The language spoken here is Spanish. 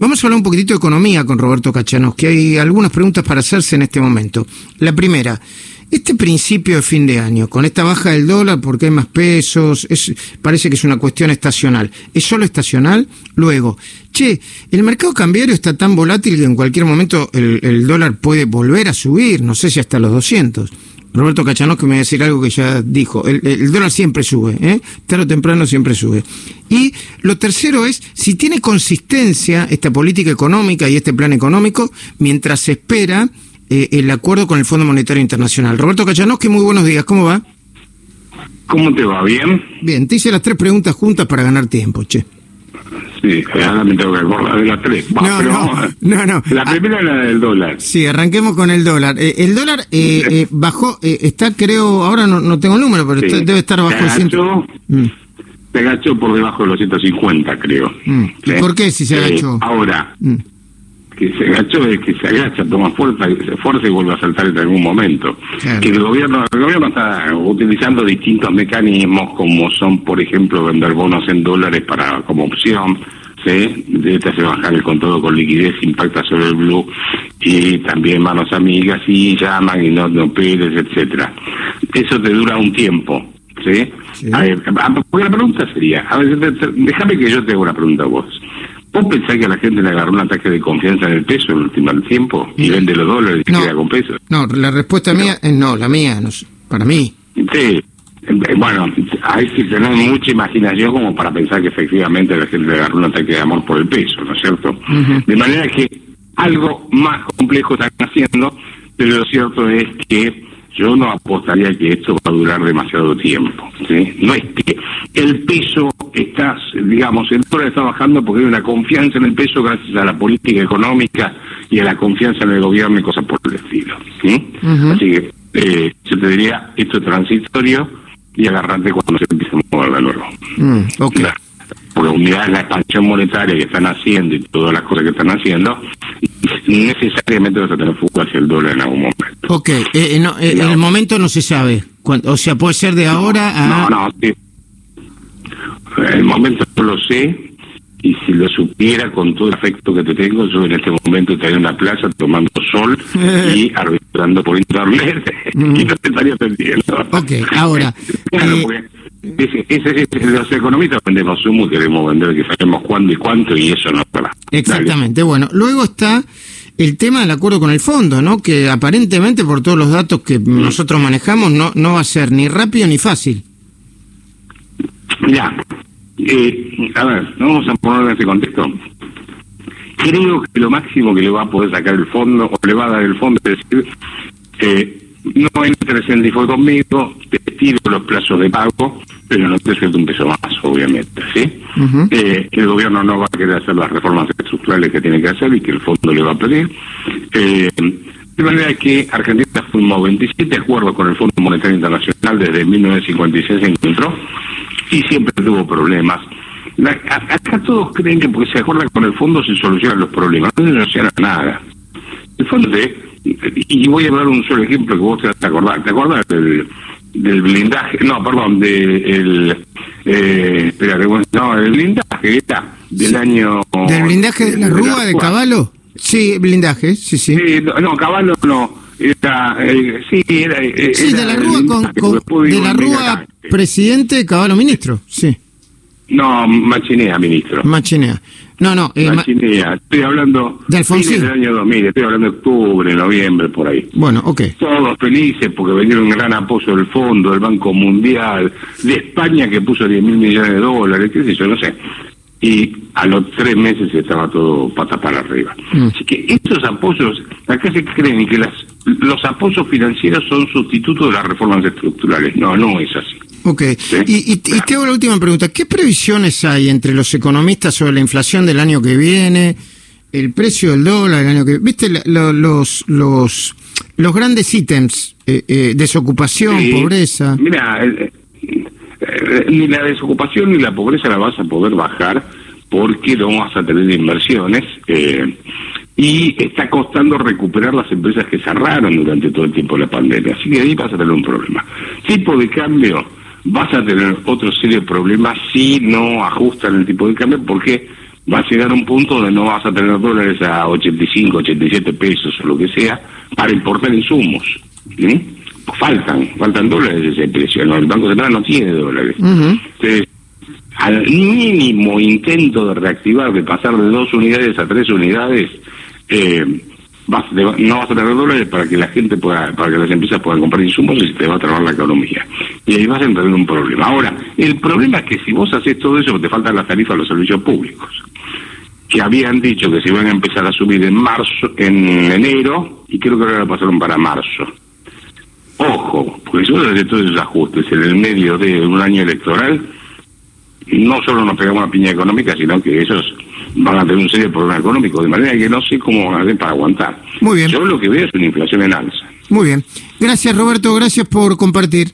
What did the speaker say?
Vamos a hablar un poquitito de economía con Roberto Cachanos, que hay algunas preguntas para hacerse en este momento. La primera, este principio de fin de año, con esta baja del dólar porque hay más pesos, es, parece que es una cuestión estacional. ¿Es solo estacional? Luego, che, el mercado cambiario está tan volátil que en cualquier momento el, el dólar puede volver a subir, no sé si hasta los 200. Roberto Cachanos que me va a decir algo que ya dijo. El, el dólar siempre sube, ¿eh? tarde o temprano siempre sube. Y lo tercero es si tiene consistencia esta política económica y este plan económico mientras se espera eh, el acuerdo con el Fondo Monetario Internacional. Roberto Cachanos, que muy buenos días, ¿cómo va? ¿Cómo te va? ¿Bien? Bien, te hice las tres preguntas juntas para ganar tiempo, che. Sí, ahora me tengo que acordar de las tres. Va, No, pero no, vamos. no, no. La primera es la del dólar. Sí, arranquemos con el dólar. Eh, el dólar eh, eh, bajó, eh, está creo, ahora no, no tengo el número, pero Sí. está- debe estar bajo el ciento. Mm, se agachó por debajo de los 150, creo. Mm. ¿Y por qué si se agachó? ahora, mm. Que se agachó es que se agacha, toma fuerza, fuerza y vuelve a saltar en algún momento. Claro. Que el gobierno, el gobierno está utilizando distintos mecanismos, como son, por ejemplo, vender bonos en dólares para como opción. ¿sí? De hace bajar el control con liquidez, impacta sobre el blue y también manos amigas y llaman y no, no pedes, etcétera. Eso te dura un tiempo. ¿sí? Sí. A ver, porque la pregunta sería, a ver, déjame que yo te haga una pregunta a vos. ¿Vos pensás que a la gente le agarró un ataque de confianza en el peso en el último tiempo y vende los dólares y No. queda con peso? No, la respuesta mía es no, la mía, no para mí. Sí. Eh, Bueno, hay que tener mucha imaginación como para pensar que efectivamente la gente le agarró un ataque de amor por el peso, ¿no es cierto? De manera que algo más complejo están haciendo, pero lo cierto es que yo no apostaría que esto va a durar demasiado tiempo. ¿sí? No es que el peso está, digamos, el dólar está bajando porque hay una confianza en el peso gracias a la política económica y a la confianza en el gobierno y cosas por el estilo. Así que eh, yo te diría, esto es transitorio y agarrante cuando se empiece a mover de nuevo. Mm, ok. La- Porque unidad la expansión monetaria que están haciendo y todas las cosas que están haciendo, necesariamente vas a tener fuga hacia el dólar en algún momento. Ok, eh, eh, no, eh, No. el momento no se sabe. O sea, puede ser de ahora a... No, no, sí. El momento no lo sé y si lo supiera con todo el afecto que te tengo, yo en este momento estaría en una plaza tomando sol y arbitrando por internet y no te estaría atendiendo. Ok, ahora, Claro, eh, porque ese- ese- ese- los economistas vendemos humo y queremos vender que sabemos cuándo y cuánto y eso no es verdad. Exactamente. Bueno, luego está el tema del acuerdo con el fondo, ¿no? Que aparentemente, por todos los datos que nosotros manejamos, no, no va a ser ni rápido ni fácil. Mira, eh, a ver, vamos a ponerlo en ese contexto. Creo que lo máximo que le va a poder sacar el fondo, o le va a dar el fondo, es decir, eh, no entres en default conmigo, te tiro los plazos de pago, pero no te suelto un peso más, obviamente, ¿sí? Eh, que el gobierno no va a querer hacer las reformas estructurales que tiene que hacer y que el fondo le va a pedir. Eh, de manera que Argentina firmó 27 acuerdos con el Fondo Monetario Internacional desde 1956 se encontró y siempre tuvo problemas. La- acá todos creen que porque se acuerdan con el fondo se solucionan los problemas. No se soluciona nada. El fondo de, y voy a dar un solo ejemplo que vos te vas a acordar. ¿Te acordás del, del blindaje? No, perdón, del... Eh, espérate, bueno, no, el blindaje era del año... ¿Del blindaje de la Rúa de Caballo? Sí, blindaje, sí, sí. Sí, no, Caballo no. Era, eh, sí, era... eh, Sí, era de la el Rúa con, de la el Rúa presidente, Caballo ministro, sí, No, Machinea, ministro. Machinea. No, no, eh, ma- Machinea. Estoy hablando... De Alfonsín. del año 2000, estoy hablando de octubre, noviembre, por ahí. bueno, ok. todos felices porque vendieron un gran apoyo del fondo, del Banco Mundial, de España que puso 10 mil millones de dólares, qué sé yo, no sé. Y a los tres meses estaba todo pata para arriba. Mm. Así que estos apoyos, acá se creen que las, los apoyos financieros son sustitutos de las reformas estructurales. No, no es así. Ok, y, y- y te hago la última pregunta. ¿Qué previsiones hay entre los economistas sobre la inflación del año que viene, el precio del dólar el año que ¿Viste la- lo- los, los, los grandes ítems? eh, eh, desocupación, Sí. pobreza. Mira, eh, ni la desocupación ni la pobreza la vas a poder bajar porque no vas a tener inversiones eh, y está costando recuperar las empresas que cerraron durante todo el tiempo de la pandemia. Así que ahí vas a tener un problema. Tipo de cambio, vas a tener otro serio problema si no ajustan el tipo de cambio porque va a llegar a un punto donde no vas a tener dólares a 85, 87 pesos o lo que sea para importar insumos. Faltan, faltan dólares ese precio. el Banco Central no tiene dólares. Entonces, al mínimo intento de reactivar, de pasar de dos unidades a tres unidades, eh, no vas a tener dólares para que la gente pueda, para que las empresas puedan comprar insumos y se te va a trabar la economía. Y ahí vas a entrar en un problema. Ahora, el problema es que si vos haces todo eso, te faltan las tarifas a los servicios públicos, que habían dicho que se iban a empezar a subir en marzo, en enero, y creo que ahora pasaron para marzo. Ojo, porque si vos haces todos esos ajustes en el medio de un año electoral, no solo nos pegamos una piña económica, sino que esos van a tener un serio problema económico, de manera que no sé cómo van a hacer para aguantar. Muy bien. Yo lo que veo es una inflación en alza. Muy bien. Gracias, Roberto. Gracias por compartir.